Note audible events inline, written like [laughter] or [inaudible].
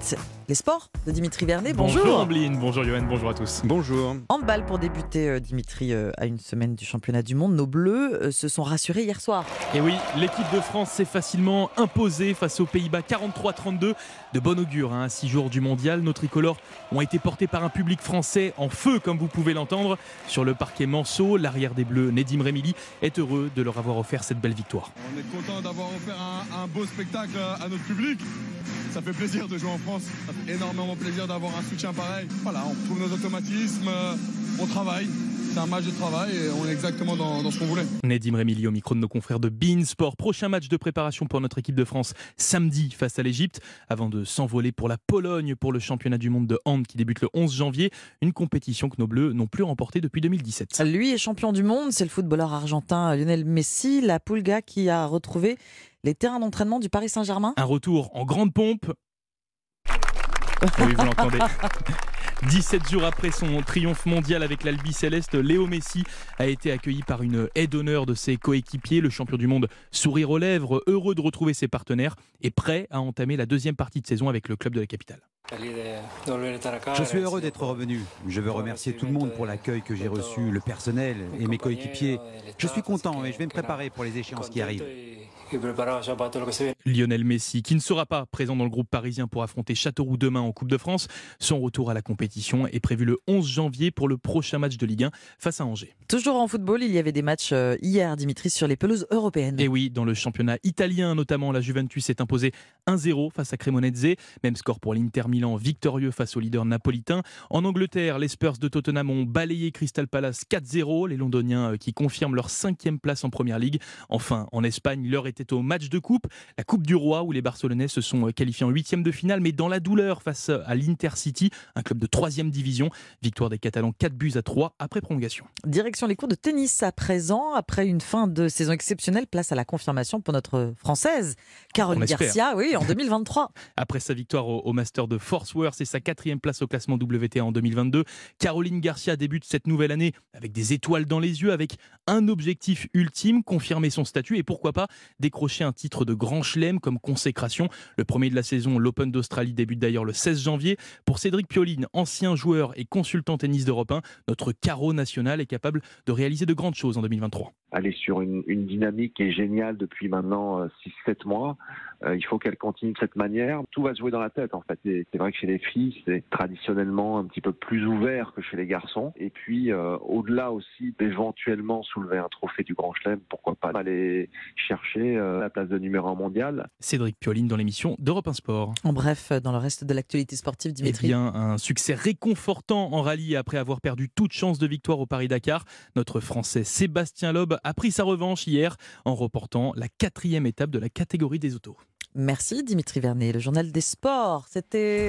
suite, les sports de Dimitri Vernet. Bonjour Bonjour. Ambline, bonjour Yoann, bonjour à tous. Bonjour. Handball pour débuter, euh, Dimitri, euh, à une semaine du championnat du monde. Nos Bleus euh, se sont rassurés hier soir. Et oui, l'équipe de France s'est facilement imposée face aux Pays-Bas 43-32. De bon augure, hein, six jours du mondial. Nos tricolores ont été portés par un public français en feu, comme vous pouvez l'entendre. Sur le parquet Manceau, l'arrière des Bleus, Nedim Remili, est heureux de leur avoir offert cette belle victoire. On est content d'avoir offert un, un beau spectacle à notre public. Ça fait plaisir de jouer en France. Ça fait énormément plaisir d'avoir un soutien pareil. Voilà, on trouve nos automatismes, euh, on travaille. C'est un match de travail et on est exactement dans, dans ce qu'on voulait. Nedim Remili au micro de nos confrères de Bein Sport. Prochain match de préparation pour notre équipe de France samedi face à l'Égypte avant de s'envoler pour la Pologne pour le championnat du monde de hand qui débute le 11 janvier. Une compétition que nos Bleus n'ont plus remportée depuis 2017. Lui est champion du monde, c'est le footballeur argentin Lionel Messi, la Pulga qui a retrouvé les terrains d'entraînement du Paris Saint-Germain. Un retour en grande pompe. Oui, vous l'entendez. [laughs] 17 jours après son triomphe mondial avec l'Albi Céleste, Léo Messi a été accueilli par une aide d'honneur de ses coéquipiers. Le champion du monde, sourire aux lèvres, heureux de retrouver ses partenaires et prêt à entamer la deuxième partie de saison avec le club de la capitale. Je suis heureux d'être revenu. Je veux remercier tout le monde pour l'accueil que j'ai reçu, le personnel et mes coéquipiers. Je suis content et je vais me préparer pour les échéances qui arrivent. Lionel Messi, qui ne sera pas présent dans le groupe parisien pour affronter Châteauroux demain en Coupe de France. Son retour à la compétition est prévu le 11 janvier pour le prochain match de Ligue 1 face à Angers. Toujours en football, il y avait des matchs euh, hier, Dimitri, sur les pelouses européennes. Et oui, dans le championnat italien notamment, la Juventus s'est imposée 1-0 face à Cremonese. Même score pour l'Inter Milan, victorieux face au leader napolitain. En Angleterre, les Spurs de Tottenham ont balayé Crystal Palace 4-0. Les Londoniens euh, qui confirment leur cinquième place en Première Ligue. Enfin, en Espagne, l'heure était au match de coupe, la Coupe du Roi, où les Barcelonais se sont euh, qualifiés en huitième de finale, mais dans la douleur face à l'Intercity, un club de troisième division. Victoire des Catalans 4 buts à 3 après prolongation. Direction les cours de tennis à présent, après une fin de saison exceptionnelle, place à la confirmation pour notre française, Caroline. Garcia, oui, en 2023. [laughs] Après sa victoire au, Master de Fort Worth et sa quatrième place au classement WTA en 2022, Caroline Garcia débute cette nouvelle année avec des étoiles dans les yeux, avec un objectif ultime, confirmer son statut et pourquoi pas décrocher un titre de grand chelem comme consécration. Le premier de la saison, l'Open d'Australie, débute d'ailleurs le 16 janvier. Pour Cédric Pioline, ancien joueur et consultant tennis d'Europe 1, notre carreau national est capable de réaliser de grandes choses en 2023. Elle est sur une, une dynamique qui est géniale depuis maintenant 6-7 mois. Euh, il faut qu'elle continue de cette manière. Tout va se jouer dans la tête en fait. C'est vrai que chez les filles, c'est traditionnellement un petit peu plus ouvert que chez les garçons. Et puis euh, au-delà aussi d'éventuellement soulever un trophée du Grand Chelem, pourquoi pas aller chercher euh, la place de numéro 1 mondial. Cédric Pioline dans l'émission d'Europe 1 Sport. En bref, dans le reste de l'actualité sportive, Eh Dimitri. bien, un succès réconfortant en rallye après avoir perdu toute chance de victoire au Paris-Dakar. Notre Français Sébastien Loeb a pris sa revanche hier en remportant la quatrième étape de la catégorie des autos. Merci Dimitri Vernet, le journal des sports. C'était